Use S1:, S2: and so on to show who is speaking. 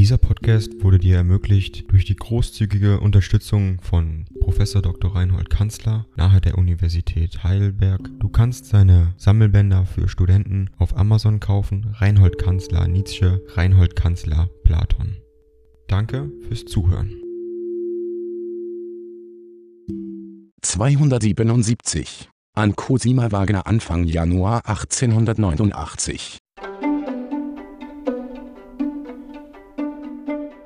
S1: Dieser Podcast wurde dir ermöglicht durch die großzügige Unterstützung von Prof. Dr. Reinhold Kanzler nahe der Universität Heidelberg. Du kannst seine Sammelbänder für Studenten auf Amazon kaufen. Reinhold Kanzler Nietzsche, Reinhold Kanzler Platon. Danke fürs Zuhören.
S2: 277 an Cosima Wagner Anfang Januar 1889